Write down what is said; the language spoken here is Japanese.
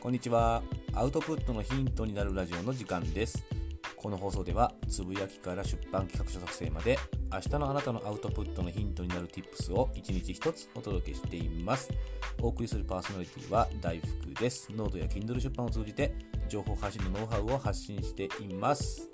こんにちは。アウトプットのヒントになるラジオの時間です。この放送では、つぶやきから出版企画書作成まで、明日のあなたのアウトプットのヒントになる Tips を1日1つお届けしています。お送りするパーソナリティは大福です。ノートや Kindle 出版を通じて、情報発信のノウハウを発信しています。